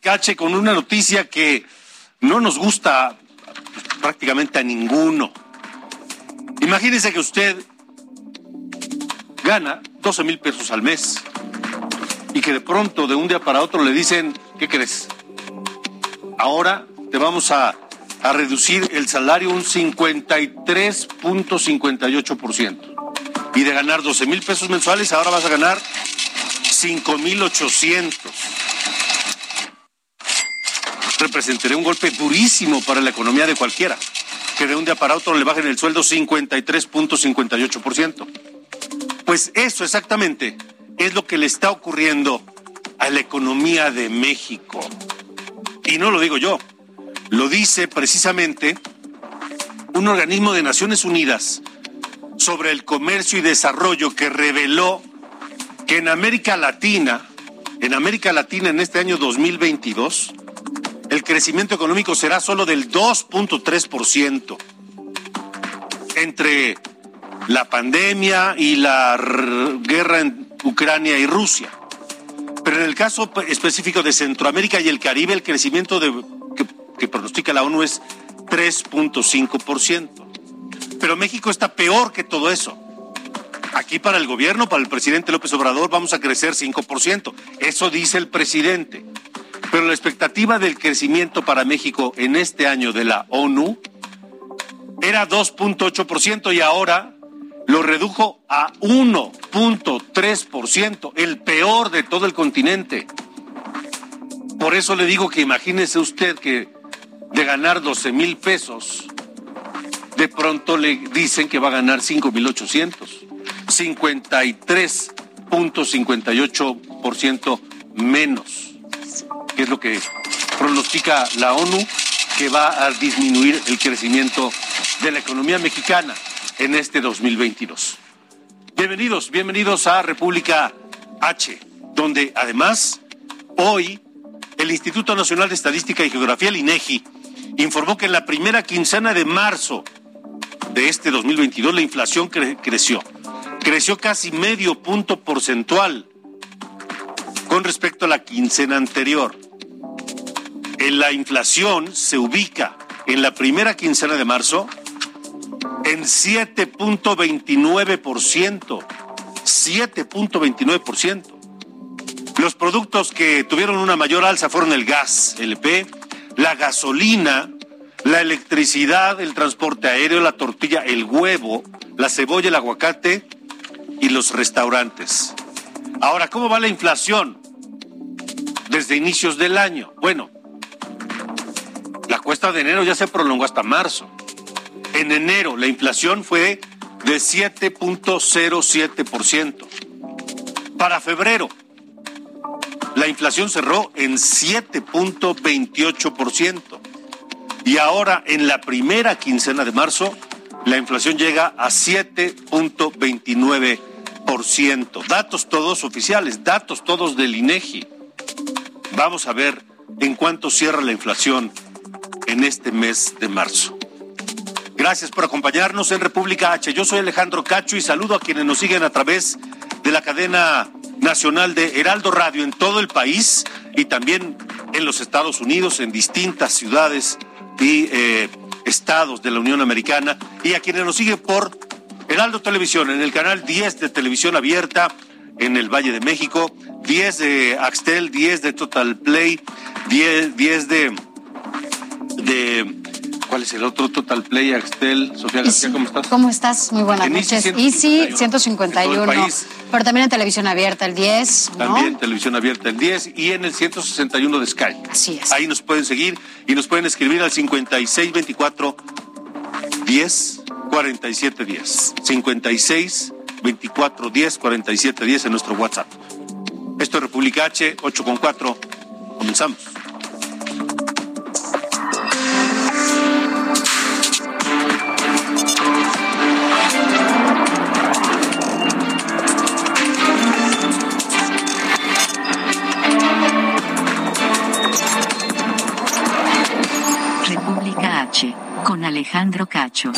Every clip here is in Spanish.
Cache con una noticia que no nos gusta prácticamente a ninguno. Imagínese que usted gana 12 mil pesos al mes y que de pronto, de un día para otro, le dicen, ¿qué crees? Ahora te vamos a, a reducir el salario un 53.58%. Y de ganar 12 mil pesos mensuales, ahora vas a ganar 5 mil 800 representaría un golpe durísimo para la economía de cualquiera, que de un día para otro le bajen el sueldo 53.58%. Pues eso exactamente es lo que le está ocurriendo a la economía de México. Y no lo digo yo, lo dice precisamente un organismo de Naciones Unidas sobre el comercio y desarrollo que reveló que en América Latina, en América Latina en este año 2022, el crecimiento económico será solo del 2.3%. Entre la pandemia y la guerra en Ucrania y Rusia. Pero en el caso específico de Centroamérica y el Caribe, el crecimiento de, que, pronostica la ONU es 3.5%. Pero México está peor que todo eso. Aquí para el gobierno, para el presidente López Obrador, vamos a crecer 5%. Eso dice el presidente. Pero la expectativa del crecimiento para México en este año de la ONU era 2.8% y ahora lo redujo a 1.3%, el peor de todo el continente. Por eso le digo que imagínese usted que de ganar 12 mil pesos, de pronto le dicen que va a ganar 5 mil 800, 53.58% menos que es lo que pronostica la ONU, que va a disminuir el crecimiento de la economía mexicana en este 2022. Bienvenidos, bienvenidos a República H, donde además hoy el Instituto Nacional de Estadística y Geografía, el INEGI, informó que en la primera quincena de marzo de este 2022 la inflación cre creció. Creció casi medio punto porcentual con respecto a la quincena anterior. En la inflación se ubica en la primera quincena de marzo en 7.29%. 7.29%. Los productos que tuvieron una mayor alza fueron el gas, LP, la gasolina, la electricidad, el transporte aéreo, la tortilla, el huevo, la cebolla, el aguacate y los restaurantes. Ahora, ¿cómo va la inflación? desde inicios del año. Bueno, la cuesta de enero ya se prolongó hasta marzo. En enero la inflación fue de 7.07%. Para febrero, la inflación cerró en 7.28%. Y ahora, en la primera quincena de marzo, la inflación llega a 7.29%. Datos todos oficiales, datos todos del INEGI. Vamos a ver en cuánto cierra la inflación en este mes de marzo. Gracias por acompañarnos en República H. Yo soy Alejandro Cacho y saludo a quienes nos siguen a través de la cadena nacional de Heraldo Radio en todo el país y también en los Estados Unidos, en distintas ciudades y eh, estados de la Unión Americana, y a quienes nos siguen por Heraldo Televisión, en el canal 10 de Televisión Abierta en el Valle de México, 10 de Axtel, 10 de Total Play, 10, 10 de, de ¿Cuál es el otro Total Play, Axtel? Sofía García, ¿cómo estás? ¿Cómo estás? Muy buenas En noches. Easy Easy 151. Pero también en televisión abierta el 10. ¿no? También televisión abierta el 10 y en el 161 de Sky. Así es. Ahí nos pueden seguir y nos pueden escribir al 5624 10 47 10. 56 24 10 47 10 en nuestro WhatsApp. Esto es República H, 8 con 4. Comenzamos. Alejandro Cacho.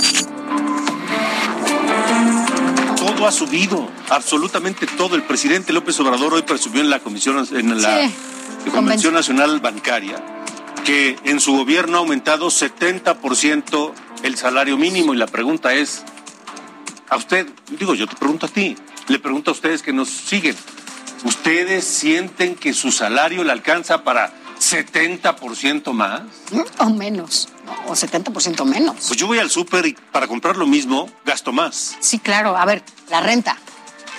Todo ha subido, absolutamente todo. El presidente López Obrador hoy presumió en la comisión, en la Sí, Convención Nacional Bancaria, que en su gobierno ha aumentado 70% el salario mínimo y la pregunta es, a usted, digo, yo te pregunto a ti, le pregunto a ustedes que nos siguen, ¿ustedes sienten que su salario le alcanza para 70% más? O menos, ¿no? O 70% menos. Pues yo voy al súper y para comprar lo mismo gasto más. Sí, claro. A ver, la renta.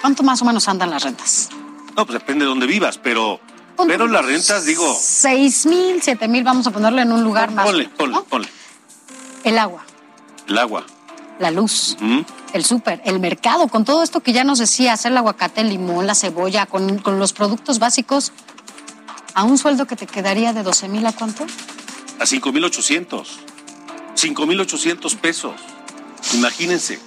¿Cuánto más o menos andan las rentas? No, pues depende de dónde vivas, pero, pero las rentas, digo, Seis mil, siete mil, vamos a ponerlo en un lugar más. ponle, ponle, ¿no? ponle. El agua, El agua. la luz, el súper, el mercado, con todo esto que ya nos decía, hacer el aguacate, el limón, la cebolla, con, con los productos básicos, a un sueldo que te quedaría de 12 mil, ¿a cuánto? A 5.800. 5.800 pesos. Imagínense.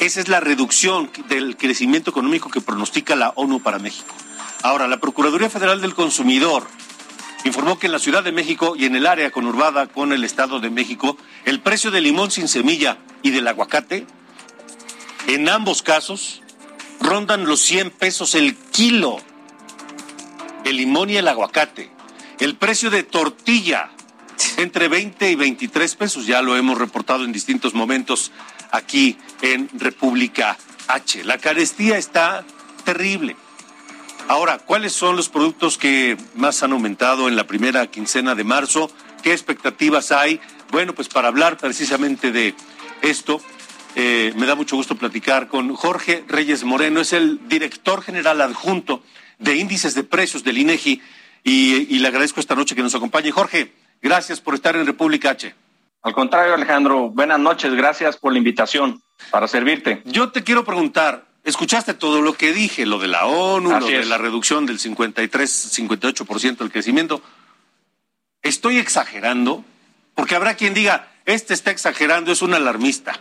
Esa es la reducción del crecimiento económico que pronostica la ONU para México. Ahora, la Procuraduría Federal del Consumidor informó que en la Ciudad de México y en el área conurbada con el Estado de México, el precio del limón sin semilla y del aguacate, en ambos casos, rondan los 100 pesos el kilo. El limón y el aguacate. El precio de tortilla entre 20 y 23 pesos. Ya lo hemos reportado en distintos momentos aquí en República H. La carestía está terrible. Ahora, ¿cuáles son los productos que más han aumentado en la primera quincena de marzo? ¿Qué expectativas hay? Bueno, pues para hablar precisamente de esto, eh, me da mucho gusto platicar con Jorge Reyes Moreno, es el director general adjunto de índices de precios del INEGI y, y le agradezco esta noche que nos acompañe. Jorge, gracias por estar en República H. Al contrario, Alejandro, buenas noches, gracias por la invitación para servirte. Yo te quiero preguntar, escuchaste todo lo que dije, lo de la ONU, Así lo de la reducción del 53, 58% del crecimiento. ¿Estoy exagerando? Porque habrá quien diga, este está exagerando, es un alarmista.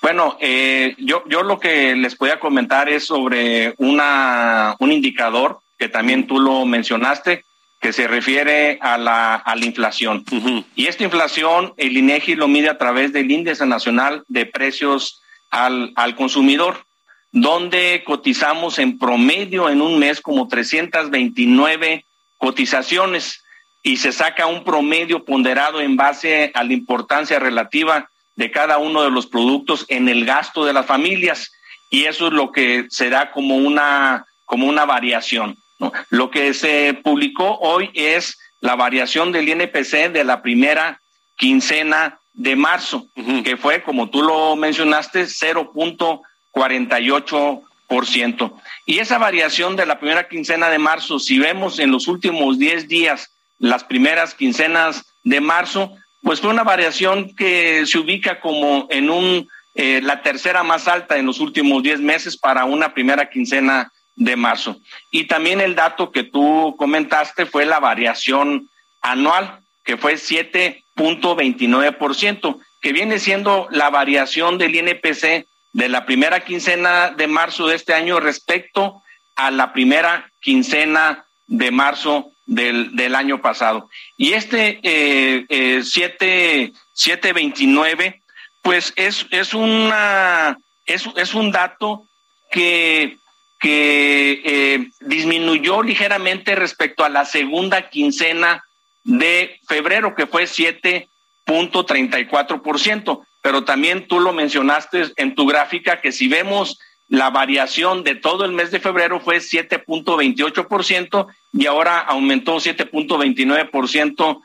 Bueno, eh, yo, yo lo que les podía comentar es sobre una, un indicador que también tú lo mencionaste, que se refiere a la, a la inflación. Ujú. Y esta inflación, el INEGI lo mide a través del Índice Nacional de Precios al, al Consumidor, donde cotizamos en promedio en un mes como 329 cotizaciones y se saca un promedio ponderado en base a la importancia relativa de cada uno de los productos en el gasto de las familias y eso es lo que se da como una como una variación. ¿No? Lo que se publicó hoy es la variación del INPC de la primera quincena de marzo, que fue, como tú lo mencionaste, 0.48%. Y esa variación de la primera quincena de marzo, si vemos en los últimos 10 días las primeras quincenas de marzo, pues fue una variación que se ubica como en un eh, la tercera más alta en los últimos 10 meses para una primera quincena de marzo. Y también el dato que tú comentaste fue la variación anual, que fue 7.29%, que viene siendo la variación del INPC de la primera quincena de marzo de este año respecto a la primera quincena de marzo del, del año pasado. Y este eh, eh, 7, 729, pues es, es, una, es, es un dato que, que eh, disminuyó ligeramente respecto a la segunda quincena de febrero, que fue 7.34%. Pero también tú lo mencionaste en tu gráfica que si vemos la variación de todo el mes de febrero fue 7.28% y ahora aumentó 7.29%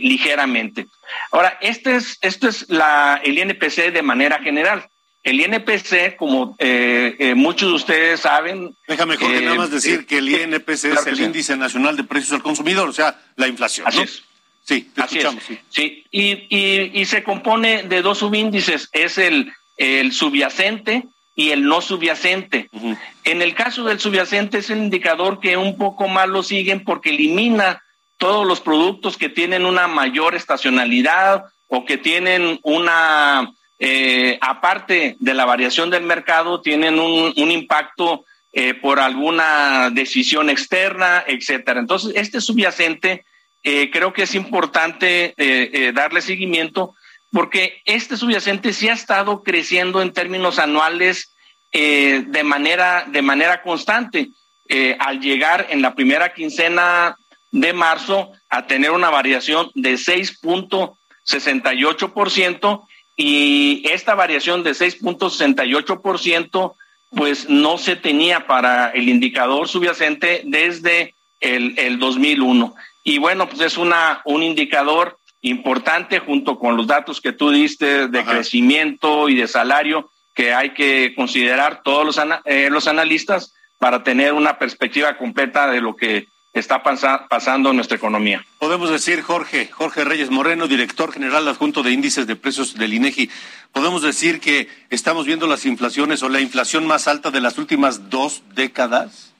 ligeramente. Ahora, este es, esto es la, el INPC de manera general. El INPC, como muchos de ustedes saben... Déjame, Jorge, nada más decir que el INPC es el Índice Nacional de Precios al Consumidor, o sea, la inflación. Así es. Sí, te escuchamos. sí. sí. Y, y, y, se compone de dos subíndices, es el, el subyacente y el no subyacente. En el caso del subyacente es el indicador que un poco más lo siguen porque elimina todos los productos que tienen una mayor estacionalidad o que tienen una, eh, aparte de la variación del mercado, tienen un, impacto eh, por alguna decisión externa, etcétera. Entonces, este subyacente eh, creo que es importante darle seguimiento porque este subyacente sí ha estado creciendo en términos anuales de, manera, de manera constante. al llegar en la primera quincena de marzo a tener una variación de 6.68% y esta variación de 6.68% pues no se tenía para el indicador subyacente desde el, el 2001. Y bueno, pues es una, un indicador importante junto con los datos que tú diste de crecimiento y de salario que hay que considerar todos los, eh, los analistas para tener una perspectiva completa de lo que está pasando en nuestra economía. Podemos decir, Jorge, Jorge Reyes Moreno, director general adjunto de índices de precios del INEGI, podemos decir que estamos viendo las inflaciones o la inflación más alta de las últimas dos décadas.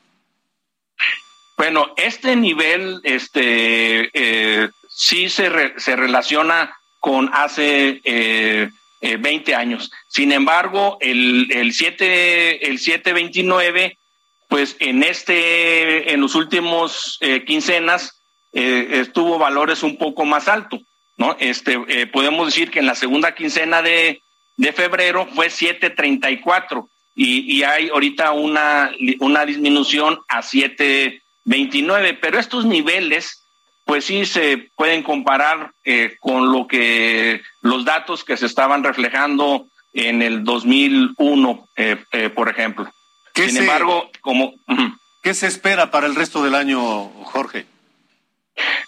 Bueno, este nivel este, eh, sí se, se relaciona con hace eh, 20 eh, años. Sin embargo, el, el, 7, el 729, pues en, este, en los últimos eh, quincenas estuvo valores un poco más altos. ¿no? Este, podemos decir que en la segunda quincena de, de febrero fue 734 y, y hay ahorita una, una disminución a 7 29, pero estos niveles pues sí se pueden comparar eh, con lo que los datos que se estaban reflejando en el 2001, eh, eh, por ejemplo. Sin embargo, como... ¿Qué se espera para el resto del año, Jorge?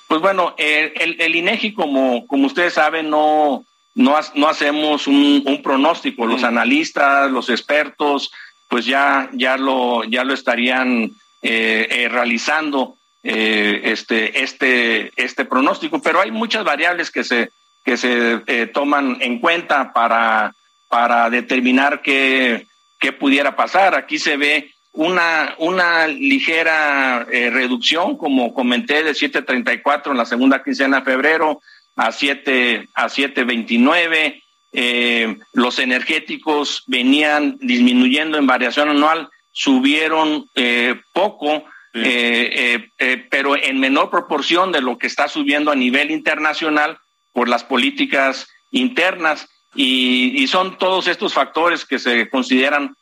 Pues bueno, el, el, INEGI, como, como ustedes saben, no, no, no hacemos un, un pronóstico. Los analistas, los expertos, pues ya, ya, lo, ya lo estarían eh, eh, realizando eh, este, este, este pronóstico, pero hay muchas variables que se, que se toman en cuenta para, para determinar qué, qué pudiera pasar. Aquí se ve una, una ligera reducción, como comenté, de 7.34 en la segunda quincena de febrero a 7 a 7.29. Eh, los energéticos venían disminuyendo en variación anual subieron eh, poco, eh, eh, pero en menor proporción de lo que está subiendo a nivel internacional por las políticas internas. Y, son todos estos factores que se consideran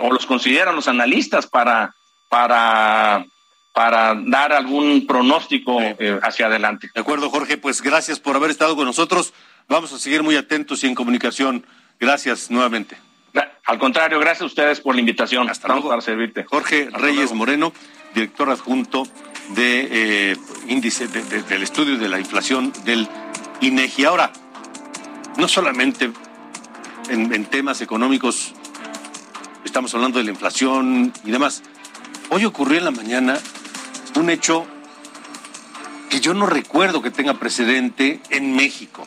o los consideran los analistas para, para, para dar algún pronóstico hacia adelante. De acuerdo, Jorge, pues gracias por haber estado con nosotros. Vamos a seguir muy atentos y en comunicación. Gracias nuevamente. Al contrario, gracias a ustedes por la invitación. Hasta luego. para servirte. Jorge Reyes Moreno, director adjunto de eh, índice del estudio de la inflación del INEGI. Ahora, no solamente en, en temas económicos estamos hablando de la inflación y demás. Hoy ocurrió en la mañana un hecho que yo no recuerdo que tenga precedente en México,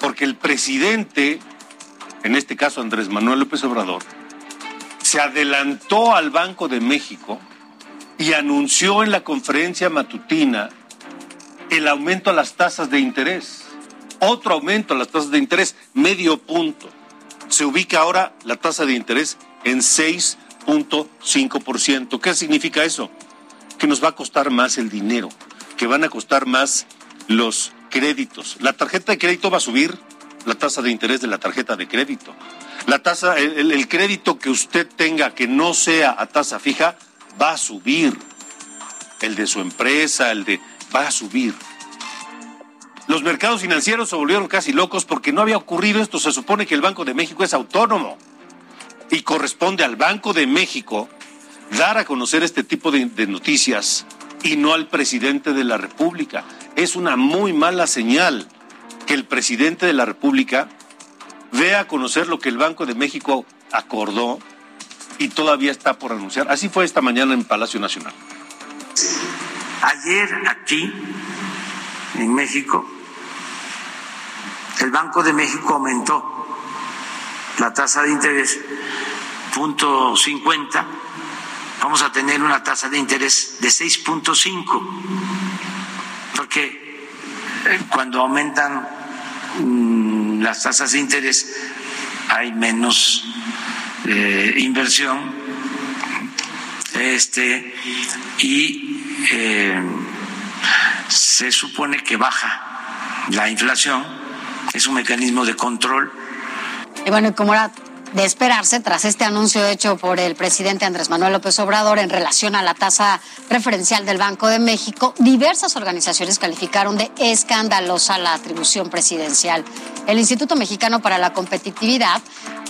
porque el presidente en este caso Andrés Manuel López Obrador, se adelantó al Banco de México y anunció en la conferencia matutina el aumento a las tasas de interés. Otro aumento a las tasas de interés, medio punto. Se ubica ahora la tasa de interés en 6.5%. ¿Qué significa eso? Que nos va a costar más el dinero, que van a costar más los créditos. La tarjeta de crédito va a subir la tasa de interés de la tarjeta de crédito. La tasa, el, crédito que usted tenga que no sea a tasa fija va a subir. El de su empresa, el de va a subir. Los mercados financieros se volvieron casi locos porque no había ocurrido esto. Se supone que el Banco de México es autónomo y corresponde al Banco de México dar a conocer este tipo de, noticias y no al presidente de la República. Es una muy mala señal que el presidente de la República vea a conocer lo que el Banco de México acordó y todavía está por anunciar. Así fue esta mañana en Palacio Nacional. Ayer aquí, en México, el Banco de México aumentó la tasa de interés punto 50, vamos a tener una tasa de interés de 6.5, porque cuando aumentan mm, las tasas de interés hay menos eh, inversión. Este y eh, se supone que baja la inflación es un mecanismo de control y bueno, como era de esperarse tras este anuncio hecho por el presidente Andrés Manuel López Obrador en relación a la tasa preferencial del Banco de México, diversas organizaciones calificaron de escandalosa la atribución presidencial. El Instituto Mexicano para la Competitividad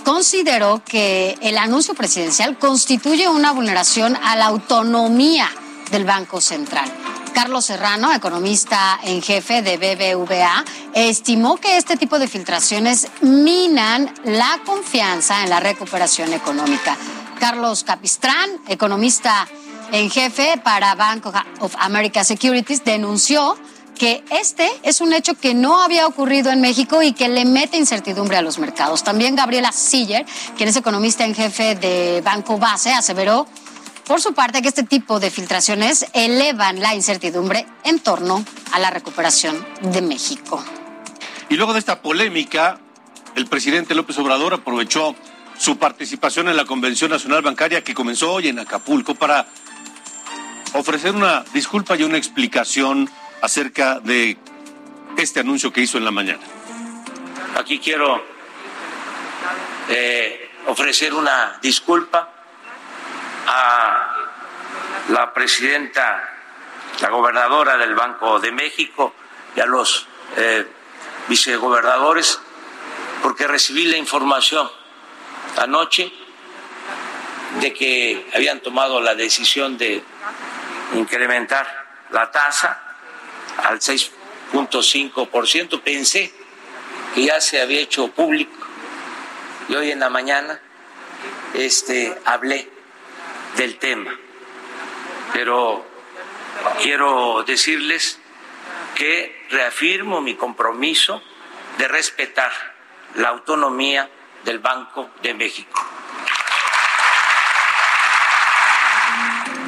consideró que el anuncio presidencial constituye una vulneración a la autonomía del Banco Central. Carlos Serrano, economista en jefe de BBVA, estimó que este tipo de filtraciones minan la confianza en la recuperación económica. Carlos Capistrán, economista en jefe para Bank of America Securities, denunció que este es un hecho que no había ocurrido en México y que le mete incertidumbre a los mercados. También Gabriela Siller, quien es economista en jefe de Banco Base, aseveró por su parte, que este tipo de filtraciones elevan la incertidumbre en torno a la recuperación de México. Y luego de esta polémica, el presidente López Obrador aprovechó su participación en la Convención Nacional Bancaria que comenzó hoy en Acapulco para ofrecer una disculpa y una explicación acerca de este anuncio que hizo en la mañana. Aquí quiero eh, ofrecer una disculpa a la presidenta, la gobernadora del Banco de México y a los eh, vicegobernadores, porque recibí la información anoche de que habían tomado la decisión de incrementar la tasa al 6.5%. Pensé que ya se había hecho público y hoy en la mañana este, hablé del tema. Pero quiero decirles que reafirmo mi compromiso de respetar la autonomía del Banco de México.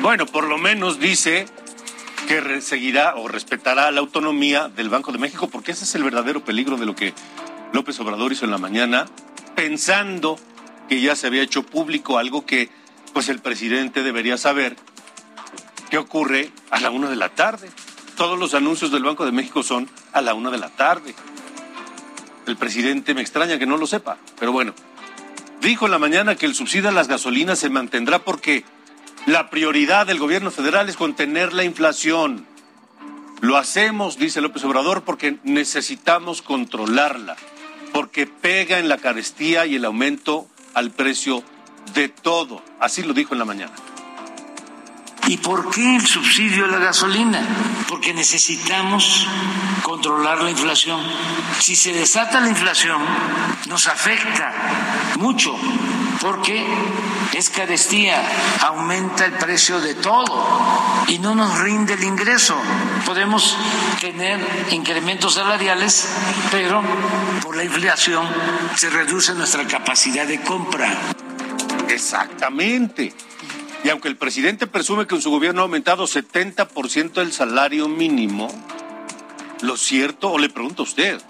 Bueno, por lo menos dice que seguirá o respetará la autonomía del Banco de México, porque ese es el verdadero peligro de lo que López Obrador hizo en la mañana, pensando que ya se había hecho público algo que pues el presidente debería saber qué ocurre a la una de la tarde. Todos los anuncios del Banco de México son a la una de la tarde. El presidente me extraña que no lo sepa, pero bueno. Dijo en la mañana que el subsidio a las gasolinas se mantendrá porque la prioridad del gobierno federal es contener la inflación. Lo hacemos, dice López Obrador, porque necesitamos controlarla, porque pega en la carestía y el aumento al precio de todo. Así lo dijo en la mañana. ¿Y por qué el subsidio a la gasolina? Porque necesitamos controlar la inflación. Si se desata la inflación, nos afecta mucho porque es carestía, aumenta el precio de todo y no nos rinde el ingreso. Podemos tener incrementos salariales, pero por la inflación se reduce nuestra capacidad de compra. Exactamente. Y aunque el presidente presume que en su gobierno ha aumentado 70% el salario mínimo, lo cierto, o le pregunto a usted,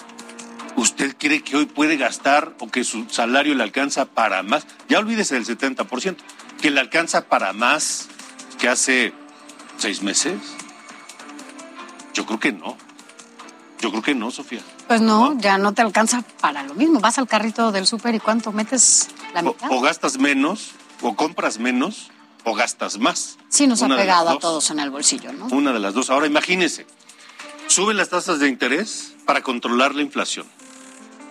¿usted cree que hoy puede gastar o que su salario le alcanza para más? Ya olvídese del 70%, que le alcanza para más que hace seis meses. Yo creo que no. Yo creo que no, Sofía. Pues no, ya no te alcanza para lo mismo. Vas al carrito del súper y cuánto metes la mitad. O, gastas menos, o compras menos, o gastas más. Sí, nos ha pegado a todos en el bolsillo, ¿no? Una de las dos. Ahora imagínese, suben las tasas de interés para controlar la inflación.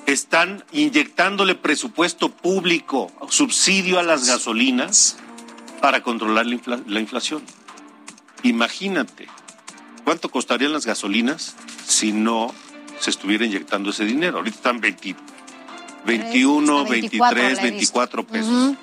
Están inyectándole presupuesto público, subsidio a las gasolinas para controlar la inflación. imagínate, ¿cuánto costarían las gasolinas si no se estuviera inyectando ese dinero? Ahorita están 20, 21, 23, 24 pesos.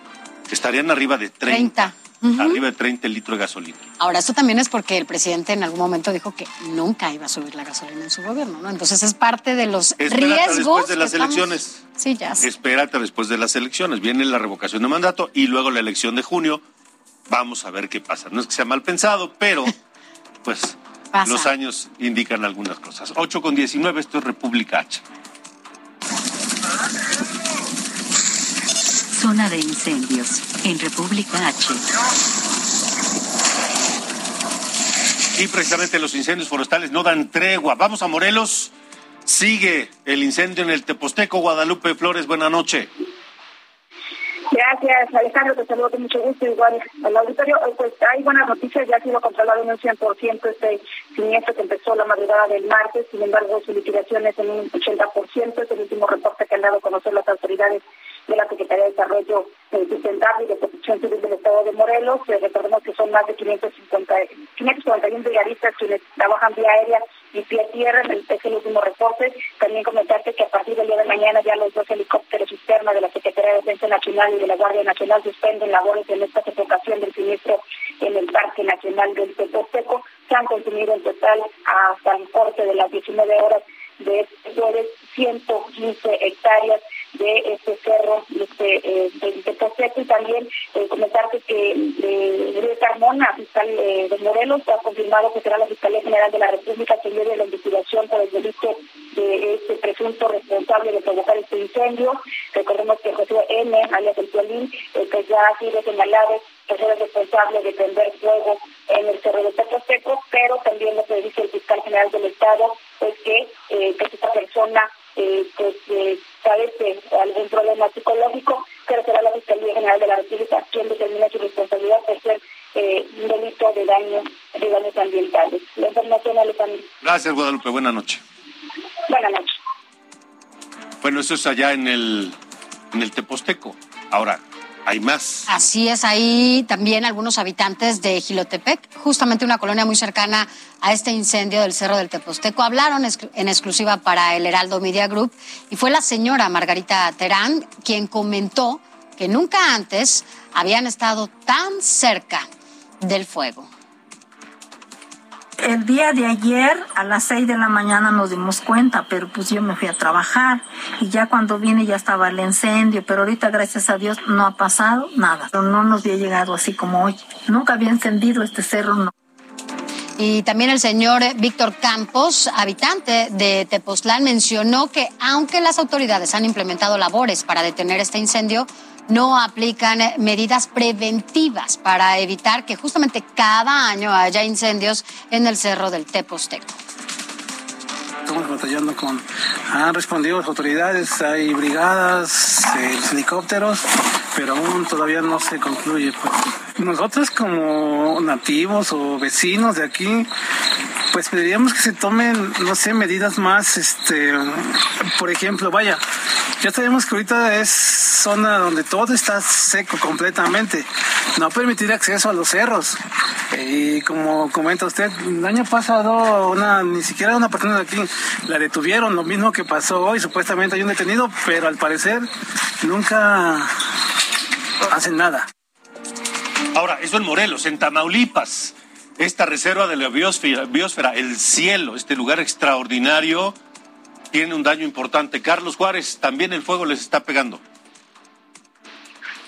Estarían arriba de 30. 30. Arriba de 30 litros de gasolina. Ahora, esto también es porque el presidente en algún momento dijo que nunca iba a subir la gasolina en su gobierno, ¿no? Entonces es parte de los Espérate después de las elecciones. Sí, ya. Espérate después de las elecciones. Viene la revocación de mandato y luego la elección de junio. Vamos a ver qué pasa. No es que sea mal pensado, pero pues los años indican algunas cosas. 8 con 19, esto es República H. Zona de incendios en República H. Y precisamente los incendios forestales no dan tregua. Vamos a Morelos. Sigue el incendio en el Teposteco. Guadalupe Flores, buena noche. Gracias, Alejandro. Te saludo con mucho gusto. Igual al auditorio. Eh, pues hay buenas noticias. Ya ha sido controlado en un 100% este siniestro que empezó la madrugada del martes. Sin embargo, su liquidación es en un 80%. Es el último reporte que han dado a conocer las autoridades de la Secretaría de Desarrollo eh, Sustentable y de Protección Civil del Estado de Morelos. Eh, recordemos que son más de 550, 541 brigadistas quienes trabajan vía aérea y pie tierra, es el último reporte. También comentarte que a partir del día de mañana ya los dos helicópteros cisterna de la Secretaría de Defensa Nacional y de la Guardia Nacional suspenden labores en esta sofocación del siniestro en el Parque Nacional del Teposteco. Se han consumido en total hasta el corte de las 19 horas Guadalupe. Buenas noches. Buenas noches. Bueno, eso es allá en el, en el Teposteco. Ahora, hay más. Así es, hay también algunos habitantes de Gilotepec, justamente una colonia muy cercana a este incendio del Cerro del Teposteco. Hablaron en exclusiva para el Heraldo Media Group y fue la señora Margarita Terán quien comentó que nunca antes habían estado tan cerca del fuego. El día de ayer a las 6 de la mañana nos dimos cuenta, pero pues yo me fui a trabajar y ya cuando vine ya estaba el incendio, pero ahorita gracias a Dios no ha pasado nada. No nos había llegado así como hoy. Nunca había encendido este cerro. Y también el señor Víctor Campos, habitante de Tepoztlán, mencionó que aunque las autoridades han implementado labores para detener este incendio, no aplican medidas preventivas para evitar que justamente cada año haya incendios en el cerro del Teposteco. Estamos batallando con... Han respondido las autoridades, hay brigadas, eh, helicópteros, pero aún todavía no se concluye. Pues. Nosotros como nativos o vecinos de aquí, pues pediríamos que se tomen, no sé, medidas más, este, por ejemplo, vaya, ya sabemos que ahorita es zona donde todo está seco completamente, no permitir acceso a los cerros. Y como comenta usted, el año pasado una, ni siquiera una persona de aquí la detuvieron, lo mismo que pasó hoy, supuestamente hay un detenido, pero al parecer nunca hacen nada. Ahora, eso en Morelos, en Tamaulipas esta reserva de la biosfera, el cielo, este lugar extraordinario, tiene un daño importante. Carlos Juárez, también el fuego les está pegando.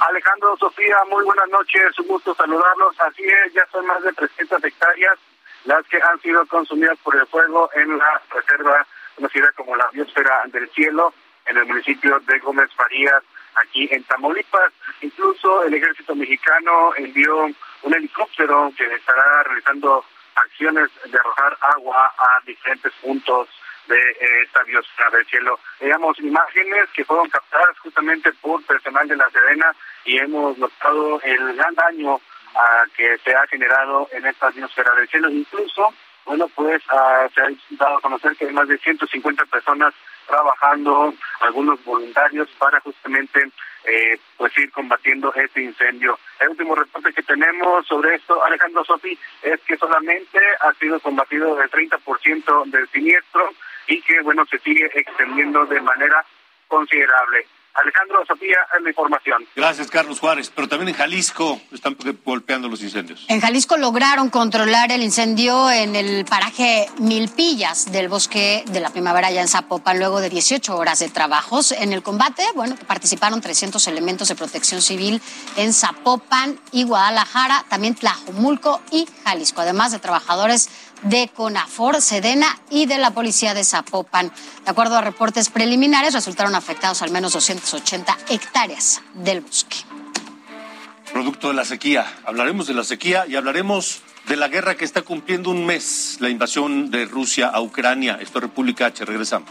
Alejandro, Sofía, muy buenas noches, un gusto saludarlos. Así es, ya son más de 300 hectáreas las que han sido consumidas por el fuego en la reserva conocida como la biosfera del cielo, en el municipio de Gómez Farías, aquí en Tamaulipas. Incluso el ejército mexicano envió un helicóptero que estará realizando acciones de arrojar agua a diferentes puntos de eh, esta biosfera del cielo. Veamos imágenes que fueron captadas justamente por personal de la Serena y hemos notado el gran daño ah, que se ha generado en esta biosfera del cielo. Incluso, bueno, pues ah, se ha dado a conocer que hay más de 150 personas trabajando algunos voluntarios para justamente eh, pues ir combatiendo este incendio. El último reporte que tenemos sobre esto, Alejandro Sofi, es que solamente ha sido combatido el 30% del siniestro y que, bueno, se sigue extendiendo de manera considerable. Alejandro Sofía, en la información. Gracias, Carlos Juárez. Pero también en Jalisco están golpeando los incendios. En Jalisco lograron controlar el incendio en el paraje Milpillas del bosque de la primavera allá en Zapopan, luego de 18 horas de trabajos. En el combate, bueno, participaron 300 elementos de protección civil en Zapopan y Guadalajara, también Tlajomulco y Jalisco, además de trabajadores de CONAFOR, Sedena y de la Policía de Zapopan. De acuerdo a reportes preliminares, resultaron afectados al menos 280 hectáreas del bosque. Producto de la sequía. Hablaremos de la sequía y hablaremos de la guerra que está cumpliendo un mes, la invasión de Rusia a Ucrania. Esto es República H. Regresamos.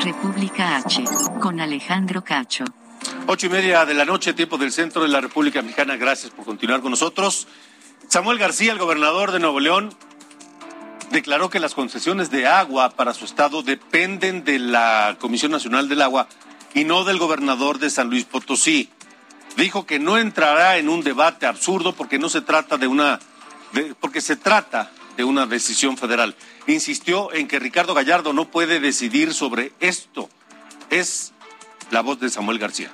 República H, con Alejandro Cacho. Ocho y media de la noche, tiempo del centro de la República Mexicana. Gracias por continuar con nosotros. Samuel García, el gobernador de Nuevo León, declaró que las concesiones de agua para su estado dependen de la Comisión Nacional del Agua y no del gobernador de San Luis Potosí. Dijo que no entrará en un debate absurdo porque no se trata de una, porque se trata de una decisión federal. Insistió en que Ricardo Gallardo no puede decidir sobre esto. Es la voz de Samuel García.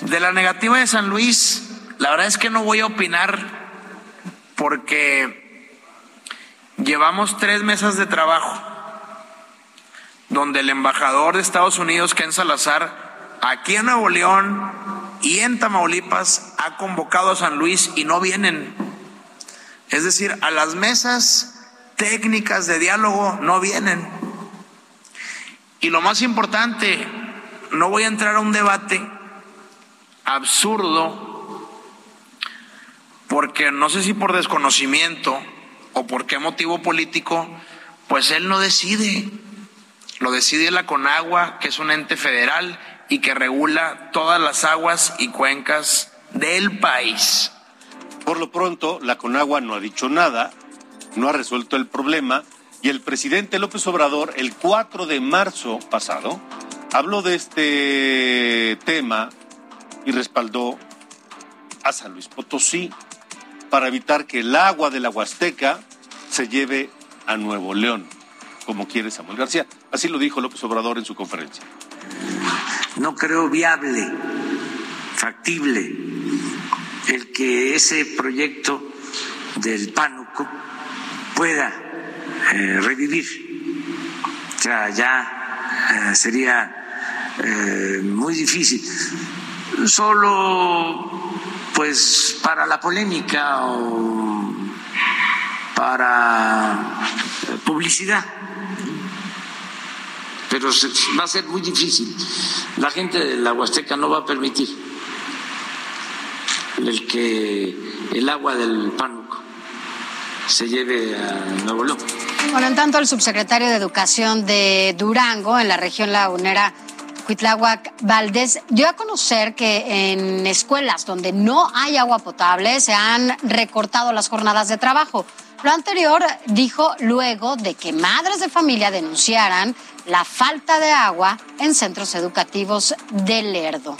De la negativa de San Luis, la verdad es que no voy a opinar porque llevamos tres mesas de trabajo donde el embajador de Estados Unidos, Ken Salazar, aquí en Nuevo León y en Tamaulipas ha convocado a San Luis y no vienen es decir, a las mesas técnicas de diálogo no vienen. Y lo más importante, no voy a entrar a un debate absurdo, porque no sé si por desconocimiento o por qué motivo político, pues él no decide. Lo decide la Conagua, que es un ente federal y que regula todas las aguas y cuencas del país. Por lo pronto, la Conagua no ha dicho nada, no ha resuelto el problema y el presidente López Obrador, el 4 de marzo pasado, habló de este tema y respaldó a San Luis Potosí para evitar que el agua de la Huasteca se lleve a Nuevo León, como quiere Samuel García. Así lo dijo López Obrador en su conferencia. No creo viable, factible el que ese proyecto del pánuco pueda eh, revivir. O sea, ya eh, sería eh, muy difícil. Solo pues para la polémica o para publicidad. Pero va a ser muy difícil. La gente de la Huasteca no va a permitir el que el agua del pánuco se lleve a Nuevo León. Bueno, en tanto, el subsecretario de Educación de Durango, en la región lagunera, Cuitláhuac Valdés, dio a conocer que en escuelas donde no hay agua potable se han recortado las jornadas de trabajo. Lo anterior dijo luego de que madres de familia denunciaran la falta de agua en centros educativos de Lerdo.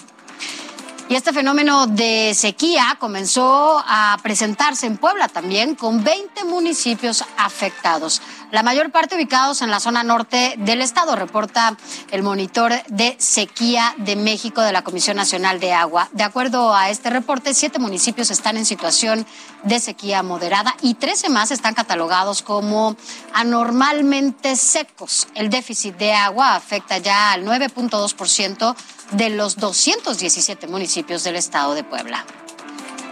Y este fenómeno de sequía comenzó a presentarse en Puebla también, con 20 municipios afectados. La mayor parte ubicados en la zona norte del estado, reporta el monitor de sequía de México de la Comisión Nacional de Agua. De acuerdo a este reporte, siete municipios están en situación de sequía moderada y 13 más están catalogados como anormalmente secos. El déficit de agua afecta ya al 9.2% de los 217 municipios del estado de Puebla.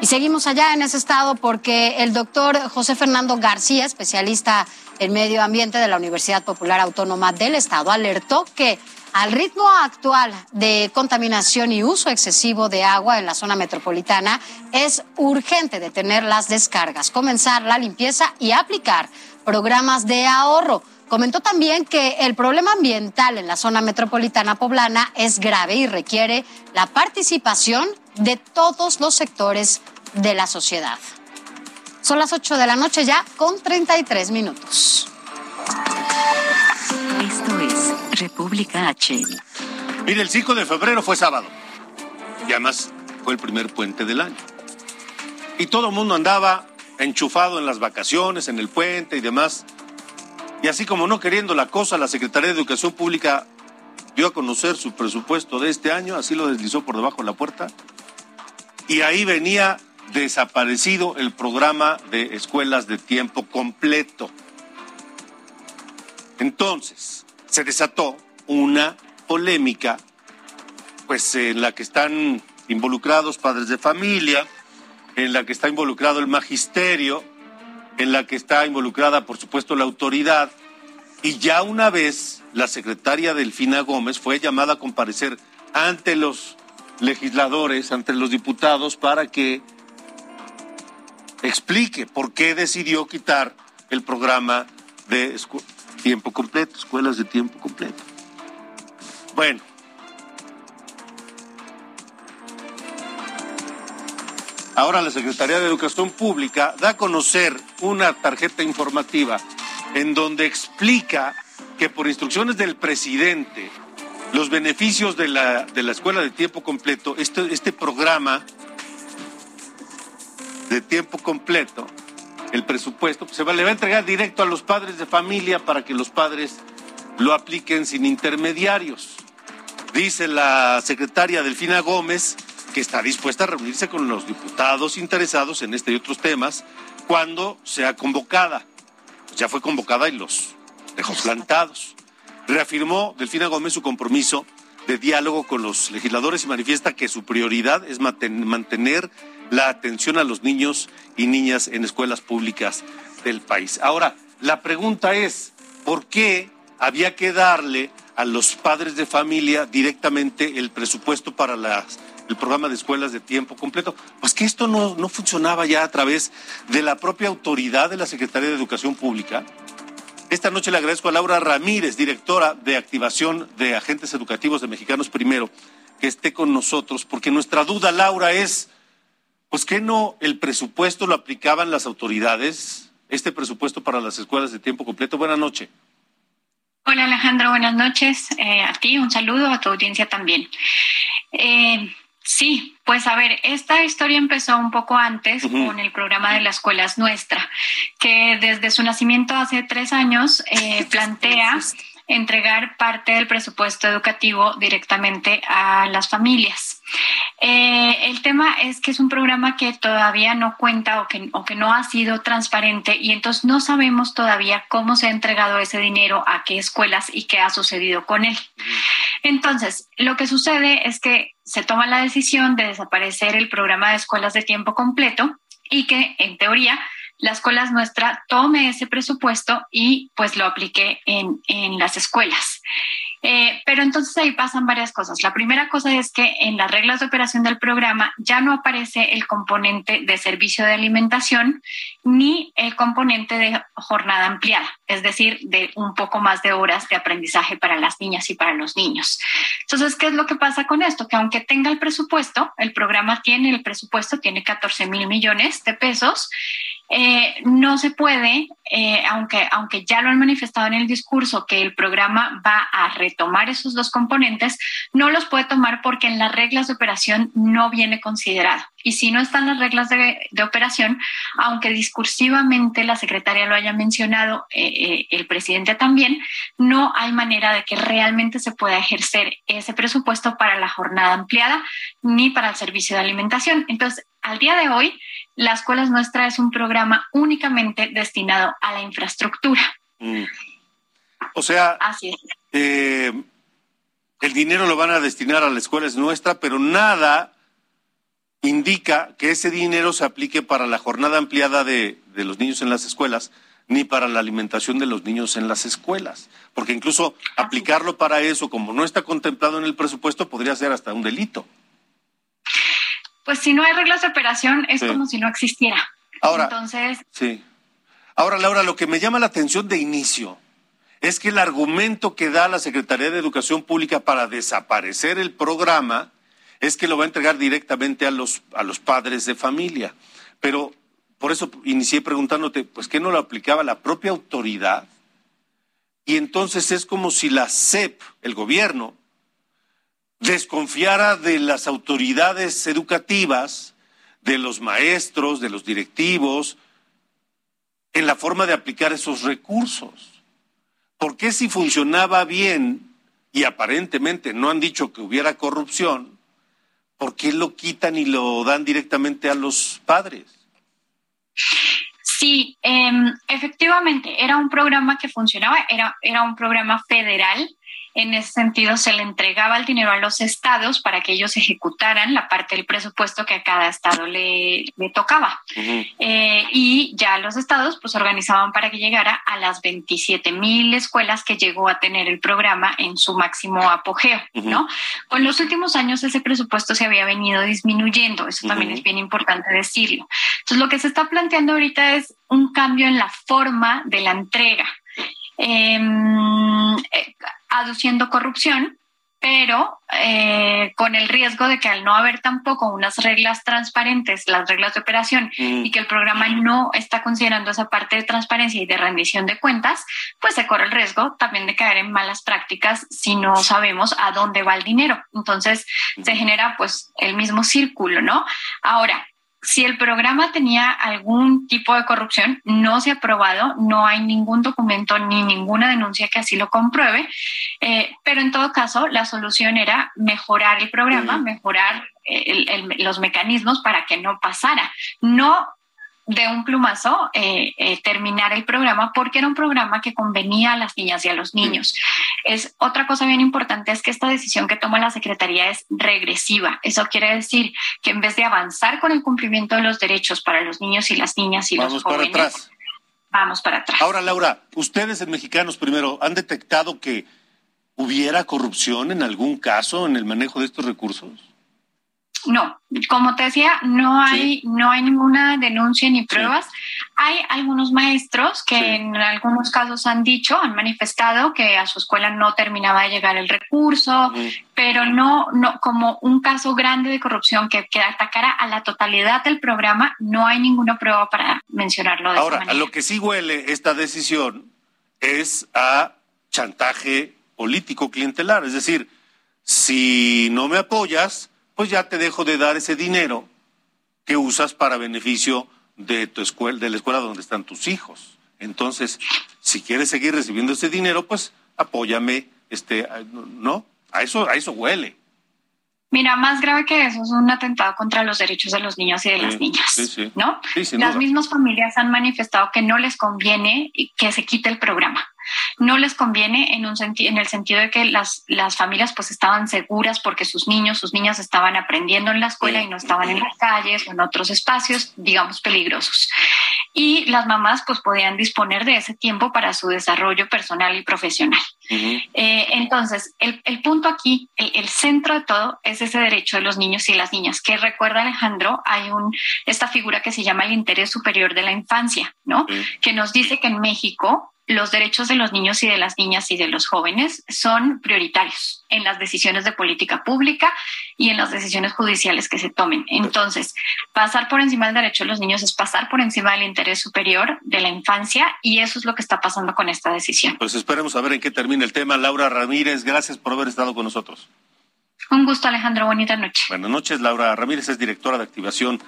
Y seguimos allá en ese estado porque el doctor José Fernando García, especialista en medio ambiente de la Universidad Popular Autónoma del Estado, alertó que al ritmo actual de contaminación y uso excesivo de agua en la zona metropolitana, es urgente detener las descargas, comenzar la limpieza y aplicar programas de ahorro. Comentó también que el problema ambiental en la zona metropolitana poblana es grave y requiere la participación de todos los sectores de la sociedad. Son las 8 de la noche ya con 33 minutos. Esto es República H. Mire, el 5 de febrero fue sábado. Y además fue el primer puente del año. Y todo el mundo andaba enchufado en las vacaciones, en el puente y demás. Y así como no queriendo la cosa, la Secretaría de Educación Pública dio a conocer su presupuesto de este año, así lo deslizó por debajo de la puerta. Y ahí venía desaparecido el programa de escuelas de tiempo completo. Entonces, se desató una polémica, pues en la que están involucrados padres de familia, en la que está involucrado el magisterio, en la que está involucrada, por supuesto, la autoridad. Y ya una vez la secretaria Delfina Gómez fue llamada a comparecer ante los legisladores, ante los diputados, para que explique por qué decidió quitar el programa de tiempo completo, escuelas de tiempo completo. Bueno. Ahora la Secretaría de Educación Pública da a conocer una tarjeta informativa en donde explica que por instrucciones del presidente los beneficios de la, de la escuela de tiempo completo, este, este programa de tiempo completo, el presupuesto, se va, le va a entregar directo a los padres de familia para que los padres lo apliquen sin intermediarios. Dice la secretaria Delfina Gómez que está dispuesta a reunirse con los diputados interesados en este y otros temas cuando sea convocada. Ya fue convocada y los dejó plantados. Reafirmó Delfina Gómez su compromiso de diálogo con los legisladores y manifiesta que su prioridad es mantener la atención a los niños y niñas en escuelas públicas del país. Ahora, la pregunta es, ¿por qué había que darle a los padres de familia directamente el presupuesto para el programa de escuelas de tiempo completo? Pues que esto no, no funcionaba ya a través de la propia autoridad de la Secretaría de Educación Pública. Esta noche le agradezco a Laura Ramírez, directora de activación de agentes educativos de Mexicanos Primero, que esté con nosotros, porque nuestra duda, Laura, es, pues que no el presupuesto lo aplicaban las autoridades, este presupuesto para las escuelas de tiempo completo. Buenas noches. Hola Alejandro, buenas noches. Eh, a ti un saludo, a tu audiencia también. Eh, Sí, pues a ver, esta historia empezó un poco antes con el programa de las escuelas nuestra, que desde su nacimiento hace tres años eh, plantea entregar parte del presupuesto educativo directamente a las familias. Eh, el tema es que es un programa que todavía no cuenta o que, o que no ha sido transparente y entonces no sabemos todavía cómo se ha entregado ese dinero a qué escuelas y qué ha sucedido con él. Entonces, lo que sucede es que se toma la decisión de desaparecer el programa de escuelas de tiempo completo y que en teoría la escuela nuestra tome ese presupuesto y pues lo aplique en, en las escuelas. Eh, pero entonces ahí pasan varias cosas. La primera cosa es que en las reglas de operación del programa ya no aparece el componente de servicio de alimentación ni el componente de jornada ampliada, es decir, de un poco más de horas de aprendizaje para las niñas y para los niños. Entonces, ¿qué es lo que pasa con esto? Que aunque tenga el presupuesto, el programa tiene el presupuesto, tiene 14 mil millones de pesos, eh, no se puede, eh, aunque, aunque ya lo han manifestado en el discurso, que el programa va a retomar esos dos componentes, no los puede tomar porque en las reglas de operación no viene considerado. y si no están las reglas de, operación, aunque discursivamente la secretaria lo haya mencionado, eh, el presidente también, no hay manera de que realmente se pueda ejercer ese presupuesto para la jornada ampliada ni para el servicio de alimentación. Entonces, al día de hoy, la Escuelas Nuestra es un programa únicamente destinado a la infraestructura. Mm. O sea, eh, el dinero lo van a destinar a la escuela es nuestra, pero nada indica que ese dinero se aplique para la jornada ampliada de, los niños en las escuelas, ni para la alimentación de los niños en las escuelas. Porque incluso aplicarlo para eso, como no está contemplado en el presupuesto, podría ser hasta un delito. Pues si no hay reglas de operación, es como si no existiera. Ahora, Entonces. Sí. Ahora, Laura, lo que me llama la atención de inicio es que el argumento que da la Secretaría de Educación Pública para desaparecer el programa es que lo va a entregar directamente a los, a los padres de familia. Pero por eso inicié preguntándote, pues, ¿qué no lo aplicaba la propia autoridad? Y entonces es como si la SEP, el gobierno, desconfiara de las autoridades educativas, de los maestros, de los directivos, en la forma de aplicar esos recursos. ¿Por qué si funcionaba bien y aparentemente no han dicho que hubiera corrupción, por qué lo quitan y lo dan directamente a los padres? Sí, em, efectivamente, era un programa que funcionaba, era, era un programa federal en ese sentido, se le entregaba el dinero a los estados para que ellos ejecutaran la parte del presupuesto que a cada estado le, tocaba. Eh, y ya los estados pues organizaban para que llegara a las 27 mil escuelas que llegó a tener el programa en su máximo apogeo, ¿no? Con los últimos años ese presupuesto se había venido disminuyendo, eso también es bien importante decirlo. Entonces, lo que se está planteando ahorita es un cambio en la forma de la entrega. Em, eh, aduciendo corrupción, pero eh, con el riesgo de que al no haber tampoco unas reglas transparentes, las reglas de operación, mm. y que el programa no está considerando esa parte de transparencia y de rendición de cuentas, pues se corre el riesgo también de caer en malas prácticas si no sabemos a dónde va el dinero. Entonces se genera pues el mismo círculo, ¿no? Ahora, si el programa tenía algún tipo de corrupción, no se ha aprobado, no hay ningún documento ni ninguna denuncia que así lo compruebe, eh, pero en todo caso la solución era mejorar el programa, mejorar eh, los mecanismos para que no pasara. No de un plumazo eh, eh, terminar el programa porque era un programa que convenía a las niñas y a los niños. Es otra cosa bien importante es que esta decisión que toma la Secretaría es regresiva. Eso quiere decir que en vez de avanzar con el cumplimiento de los derechos para los niños y las niñas y los jóvenes, para atrás. vamos para atrás. Ahora, Laura, ustedes en Mexicanos primero han detectado que hubiera corrupción en algún caso en el manejo de estos recursos. No, como te decía, no hay, no hay ninguna denuncia ni pruebas. Hay algunos maestros que en algunos casos han dicho, han manifestado que a su escuela no terminaba de llegar el recurso, pero no, no, como un caso grande de corrupción que, que atacara a la totalidad del programa, no hay ninguna prueba para mencionarlo de Ahora, a lo que sí huele esta decisión es a chantaje político clientelar, es decir, si no me apoyas, pues ya te dejo de dar ese dinero que usas para beneficio de tu escuela, de la escuela donde están tus hijos. Entonces, si quieres seguir recibiendo ese dinero, pues apóyame, este, ¿no? A eso, a eso huele. Mira, más grave que eso es un atentado contra los derechos de los niños y de las niñas, ¿no? Las mismas familias han manifestado que no les conviene que se quite el programa no les conviene en, un en el sentido de que las, las familias pues estaban seguras porque sus niños, sus niñas estaban aprendiendo en la escuela y no estaban en las calles o en otros espacios, digamos, peligrosos. Y las mamás pues podían disponer de ese tiempo para su desarrollo personal y profesional. Eh, entonces, el, el, punto aquí, el, centro de todo es ese derecho de los niños y las niñas, que recuerda Alejandro, hay un, esta figura que se llama el interés superior de la infancia, ¿no? Que nos dice que en México los derechos de los niños y de las niñas y de los jóvenes son prioritarios en las decisiones de política pública y en las decisiones judiciales que se tomen. Entonces, pasar por encima del derecho de los niños es pasar por encima del interés superior de la infancia y eso es lo que está pasando con esta decisión. Pues esperemos a ver en qué termina el tema. Laura Ramírez, gracias por haber estado con nosotros. Un gusto, Alejandro. Bonita noche. Buenas noches. Laura Ramírez es directora de activación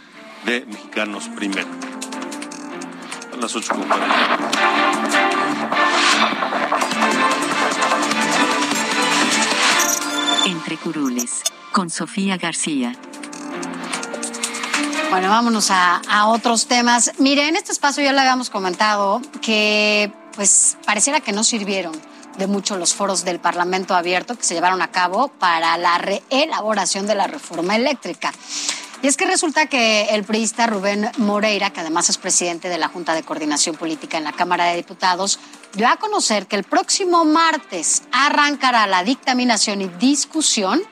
de Mexicanos Primero. A las 8 Entre curules, con Sofía García. Bueno, vámonos a, otros temas. Mire, en este espacio ya le habíamos comentado que pues pareciera que no sirvieron de mucho los foros del Parlamento abierto que se llevaron a cabo para la reelaboración de la reforma eléctrica. Y es que resulta que el priista Rubén Moreira, que además es presidente de la Junta de Coordinación Política en la Cámara de Diputados, dio a conocer que el próximo martes arrancará la dictaminación y discusión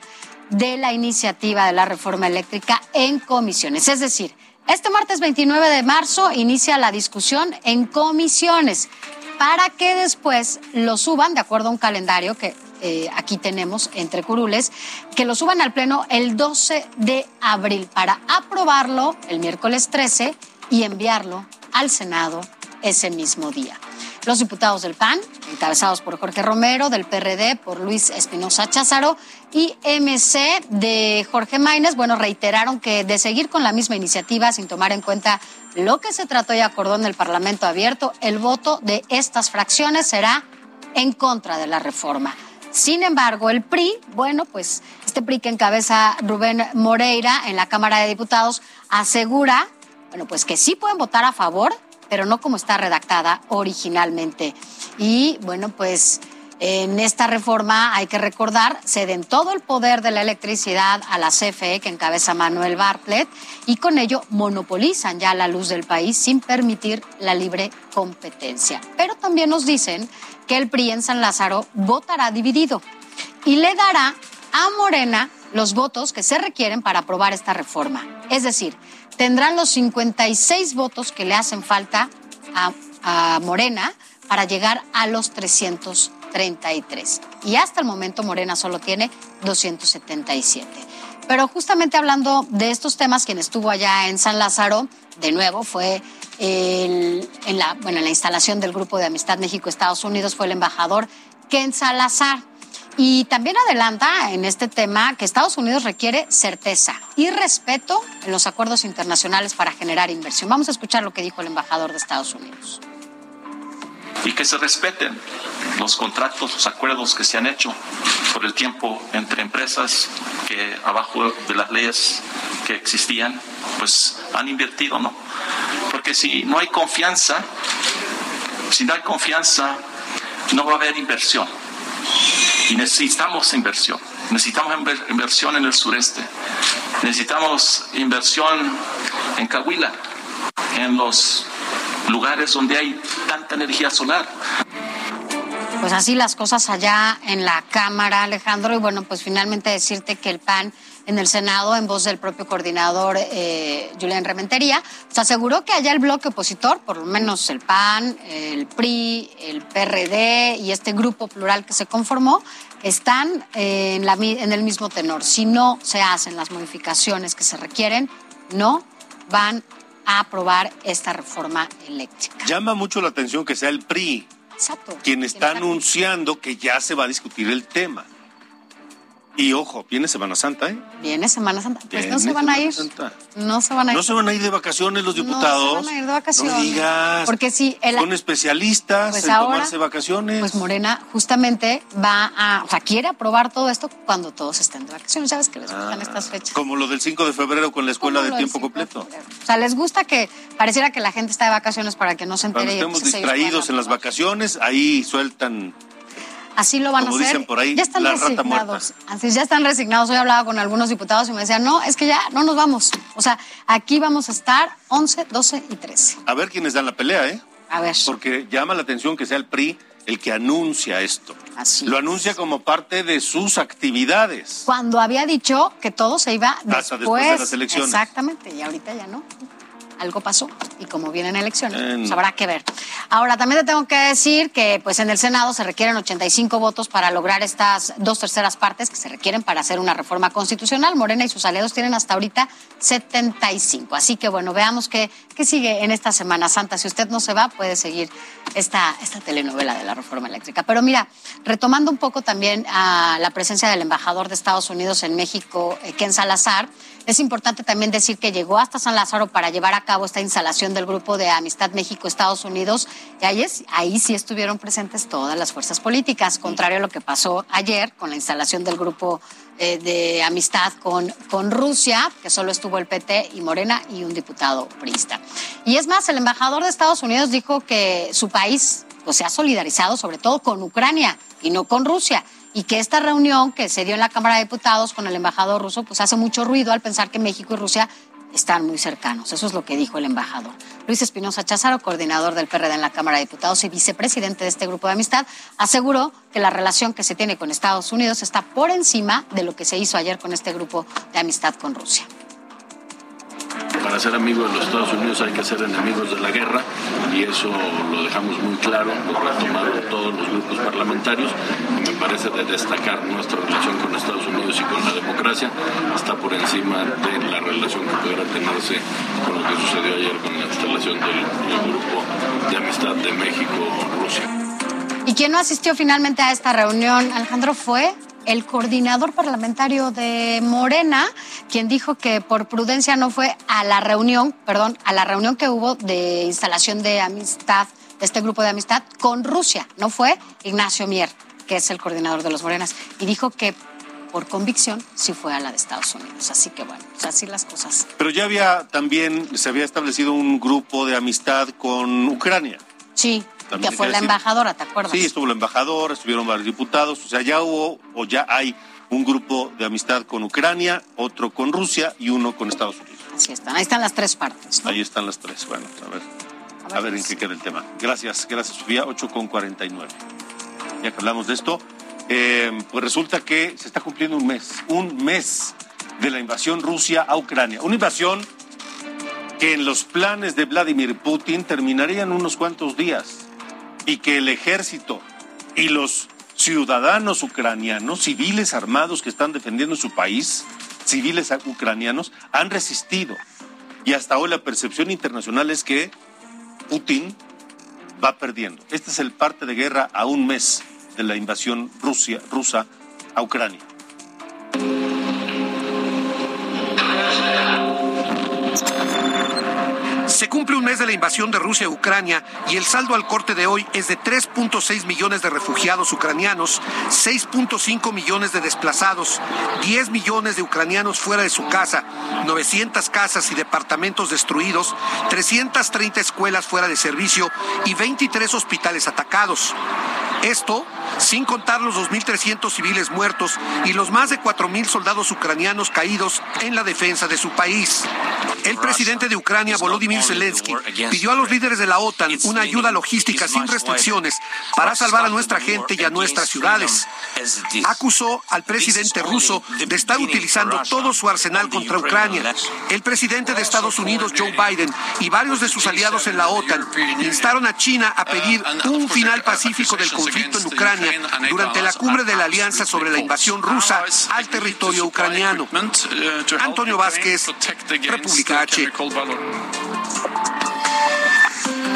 de la iniciativa de la reforma eléctrica en comisiones. Es decir, este martes 29 de marzo inicia la discusión en comisiones para que después lo suban, de acuerdo a un calendario que eh, aquí tenemos entre curules, que lo suban al Pleno el 12 de abril para aprobarlo el miércoles 13 y enviarlo al Senado ese mismo día. Los diputados del PAN, encabezados por Jorge Romero, del PRD por Luis Espinosa Cházaro y MC de Jorge Maínez, bueno, reiteraron que de seguir con la misma iniciativa sin tomar en cuenta lo que se trató y acordó en el Parlamento abierto, el voto de estas fracciones será en contra de la reforma. Sin embargo, el PRI, bueno, pues este PRI que encabeza Rubén Moreira en la Cámara de Diputados asegura, bueno, pues que sí pueden votar a favor pero no como está redactada originalmente. Y bueno, pues en esta reforma hay que recordar, ceden todo el poder de la electricidad a la CFE que encabeza Manuel Bartlett y con ello monopolizan ya la luz del país sin permitir la libre competencia. Pero también nos dicen que el PRI en San Lázaro votará dividido y le dará a Morena los votos que se requieren para aprobar esta reforma. Es decir, tendrán los 56 votos que le hacen falta a, Morena para llegar a los 333. Y hasta el momento Morena solo tiene 277. Pero justamente hablando de estos temas, quien estuvo allá en San Lázaro, de nuevo, fue en, la, bueno, en la instalación del Grupo de Amistad México-Estados Unidos, fue el embajador Ken Salazar. Y también adelanta en este tema que Estados Unidos requiere certeza y respeto en los acuerdos internacionales para generar inversión. Vamos a escuchar lo que dijo el embajador de Estados Unidos. Y que se respeten los contratos, los acuerdos que se han hecho por el tiempo entre empresas que abajo de las leyes que existían, pues han invertido, ¿no? Porque si no hay confianza, si no hay confianza, no va a haber inversión y necesitamos inversión. Necesitamos inversión en el sureste. Necesitamos inversión en Cahuila, en los lugares donde hay tanta energía solar. Pues así las cosas allá en la Cámara, Alejandro. Y bueno, pues finalmente decirte que el PAN en el Senado, en voz del propio coordinador eh, Julián Rementería, se aseguró que allá el bloque opositor, por lo menos el PAN, el PRI, el PRD y este grupo plural que se conformó, están eh, en, en el mismo tenor. Si no se hacen las modificaciones que se requieren, no van a aprobar esta reforma eléctrica. Llama mucho la atención que sea el PRI quien está anunciando que ya se va a discutir el tema. Y ojo, viene Semana Santa, ¿eh? Viene Semana Santa. Pues no se van a ir. No se van a ir. No se van a ir de vacaciones los diputados. No se van a ir de vacaciones. No digas. Porque si el, son especialistas pues en tomarse vacaciones. Pues Morena justamente va a, o sea, quiere aprobar todo esto cuando todos estén de vacaciones. ¿Sabes que les gustan ah, estas fechas? Como lo del 5 de febrero con la escuela de tiempo completo. o sea, les gusta que pareciera que la gente está de vacaciones para que no se entere. Cuando estemos distraídos en las vacaciones, ahí sueltan Así lo van a hacer. por ahí, ya están resignados. Así ya están resignados. Hoy hablaba con algunos diputados y me decían, no, es que ya no nos vamos. O sea, aquí vamos a estar 11, 12 y 13. A ver quiénes dan la pelea, ¿eh? A ver. Porque llama la atención que sea el PRI el que anuncia esto. Así lo anuncia como parte de sus actividades. Cuando había dicho que todo se iba después, después de las elecciones. Exactamente, y ahorita ya no algo pasó y como vienen elecciones, pues habrá que ver. Ahora, también te tengo que decir que pues en el Senado se requieren 85 votos para lograr estas dos terceras partes que se requieren para hacer una reforma constitucional. Morena y sus aliados tienen hasta ahorita 75. Así que bueno, veamos qué ¿Qué sigue en esta Semana Santa? Si usted no se va, puede seguir esta, esta telenovela de la reforma eléctrica. Pero mira, retomando un poco también a la presencia del embajador de Estados Unidos en México, eh, Ken Salazar, es importante también decir que llegó hasta San Lázaro para llevar a cabo esta instalación del grupo de Amistad México-Estados Unidos y ahí, es, ahí sí estuvieron presentes todas las fuerzas políticas, contrario a lo que pasó ayer con la instalación del grupo eh, de amistad con, con Rusia, que solo estuvo el PT y Morena y un diputado priista. Y es más, el embajador de Estados Unidos dijo que su país pues, se ha solidarizado sobre todo con Ucrania y no con Rusia y que esta reunión que se dio en la Cámara de Diputados con el embajador ruso, pues hace mucho ruido al pensar que México y Rusia están muy cercanos. Eso es lo que dijo el embajador. Luis Espinosa Cházaro, coordinador del PRD en la Cámara de Diputados y vicepresidente de este grupo de amistad, aseguró que la relación que se tiene con Estados Unidos está por encima de lo que se hizo ayer con este grupo de amistad con Rusia para ser amigos de los Estados Unidos hay que ser enemigos de la guerra y eso lo dejamos muy claro, lo retomaron todos los grupos parlamentarios y me parece de destacar nuestra relación con Estados Unidos y con la democracia está por encima de la relación que pudiera tenerse con lo que sucedió ayer con la instalación del, del grupo de amistad de México-Rusia. ¿Y quién no asistió finalmente a esta reunión, Alejandro? Fue el coordinador parlamentario de Morena, quien dijo que por prudencia no fue a la reunión, perdón, a la reunión que hubo de instalación de amistad, de este grupo de amistad con Rusia. No fue Ignacio Mier, que es el coordinador de los Morenas, y dijo que por convicción sí fue a la de Estados Unidos. Así que bueno, pues así las cosas. Pero ya había también, se había establecido un grupo de amistad con Ucrania. Sí, que fue la embajadora, ¿te acuerdas? Sí, estuvo la embajadora, estuvieron varios diputados, o sea, ya hubo o ya hay un grupo de amistad con Ucrania, otro con Rusia y uno con Estados Unidos. Así están, ahí están las tres partes. Ahí están las tres, bueno, a ver, a ver, en qué queda el tema. Gracias, gracias Sofía, 8 con 49. Ya que hablamos de esto, eh, pues resulta que se está cumpliendo un mes, un mes de la invasión Rusia a Ucrania. Una invasión que en los planes de Vladimir Putin terminaría en unos cuantos días y que el ejército y los ciudadanos ucranianos, civiles armados que están defendiendo su país, civiles ucranianos, han resistido. Y hasta hoy la percepción internacional es que Putin va perdiendo. Este es el parte de guerra a un mes de la invasión rusa a Ucrania. Se cumple un mes de la invasión de Rusia a Ucrania y el saldo al corte de hoy es de 3.6 millones de refugiados ucranianos, 6.5 millones de desplazados, 10 millones de ucranianos fuera de su casa, 900 casas y departamentos destruidos, 330 escuelas fuera de servicio y 23 hospitales atacados. Esto sin contar los 2.300 civiles muertos y los más de 4.000 soldados ucranianos caídos en la defensa de su país. El presidente de Ucrania, Volodymyr Zelensky, pidió a los líderes de la OTAN una ayuda logística sin restricciones para salvar a nuestra gente y a nuestras ciudades. Acusó al presidente ruso de estar utilizando todo su arsenal contra Ucrania. El presidente de Estados Unidos, Joe Biden, y varios de sus aliados en la OTAN instaron a China a pedir un final pacífico del conflicto en Ucrania durante la cumbre de la Alianza sobre la invasión rusa al territorio ucraniano. Antonio Vázquez, República H.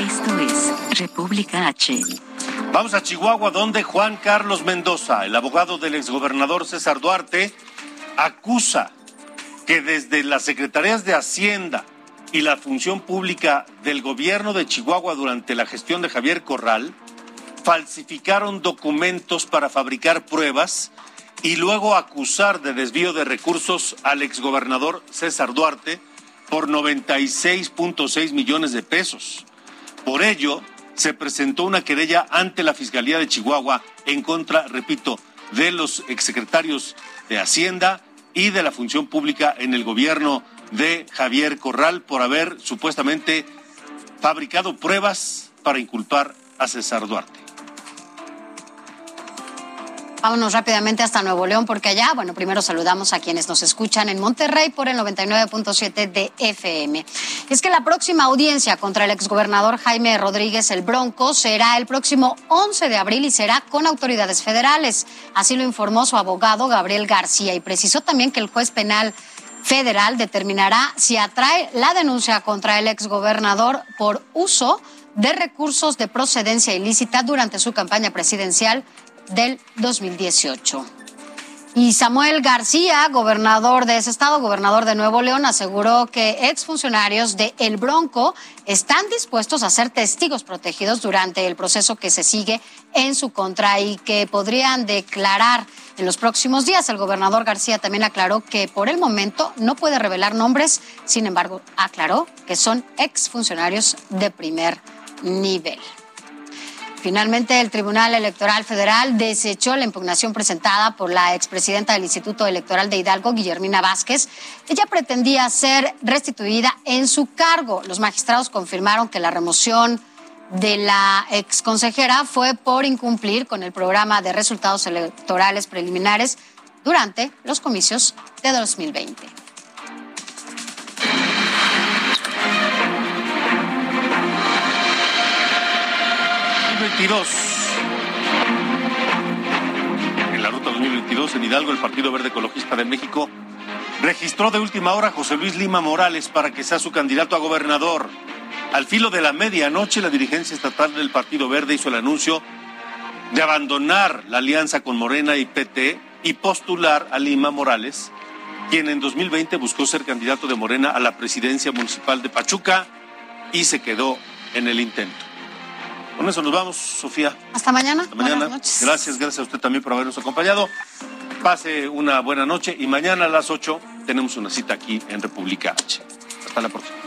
Esto es República H. Vamos a Chihuahua, donde Juan Carlos Mendoza, el abogado del exgobernador César Duarte, acusa que desde las secretarías de Hacienda y la función pública del gobierno de Chihuahua durante la gestión de Javier Corral, falsificaron documentos para fabricar pruebas y luego acusar de desvío de recursos al exgobernador César Duarte por 96.6 millones de pesos. Por ello, se presentó una querella ante la Fiscalía de Chihuahua en contra, repito, de los exsecretarios de Hacienda y de la Función Pública en el gobierno de Javier Corral por haber supuestamente fabricado pruebas para inculpar a César Duarte. Vámonos rápidamente hasta Nuevo León porque allá, bueno, primero saludamos a quienes nos escuchan en Monterrey por el 99.7 de FM. Es que la próxima audiencia contra el exgobernador Jaime Rodríguez el Bronco será el próximo 11 de abril y será con autoridades federales. Así lo informó su abogado Gabriel García y precisó también que el juez penal federal determinará si atrae la denuncia contra el exgobernador por uso de recursos de procedencia ilícita durante su campaña presidencial del 2018. Y Samuel García, gobernador de ese estado, gobernador de Nuevo León, aseguró que exfuncionarios de El Bronco están dispuestos a ser testigos protegidos durante el proceso que se sigue en su contra y que podrían declarar en los próximos días. El gobernador García también aclaró que por el momento no puede revelar nombres, sin embargo, aclaró que son exfuncionarios de primer nivel. Finalmente, el Tribunal Electoral Federal desechó la impugnación presentada por la expresidenta del Instituto Electoral de Hidalgo, Guillermina Vázquez. Ella pretendía ser restituida en su cargo. Los magistrados confirmaron que la remoción de la exconsejera fue por incumplir con el programa de resultados electorales preliminares durante los comicios de 2020. 2022. En la ruta 2022 en Hidalgo, el Partido Verde Ecologista de México registró de última hora a José Luis Lima Morales para que sea su candidato a gobernador. Al filo de la medianoche, la dirigencia estatal del Partido Verde hizo el anuncio de abandonar la alianza con Morena y PT y postular a Lima Morales, quien en 2020 buscó ser candidato de Morena a la presidencia municipal de Pachuca y se quedó en el intento. Con eso nos vamos, Sofía. Hasta mañana. Hasta mañana. Gracias, gracias a usted también por habernos acompañado. Pase una buena noche y mañana a las 8 tenemos una cita aquí en República H. Hasta la próxima.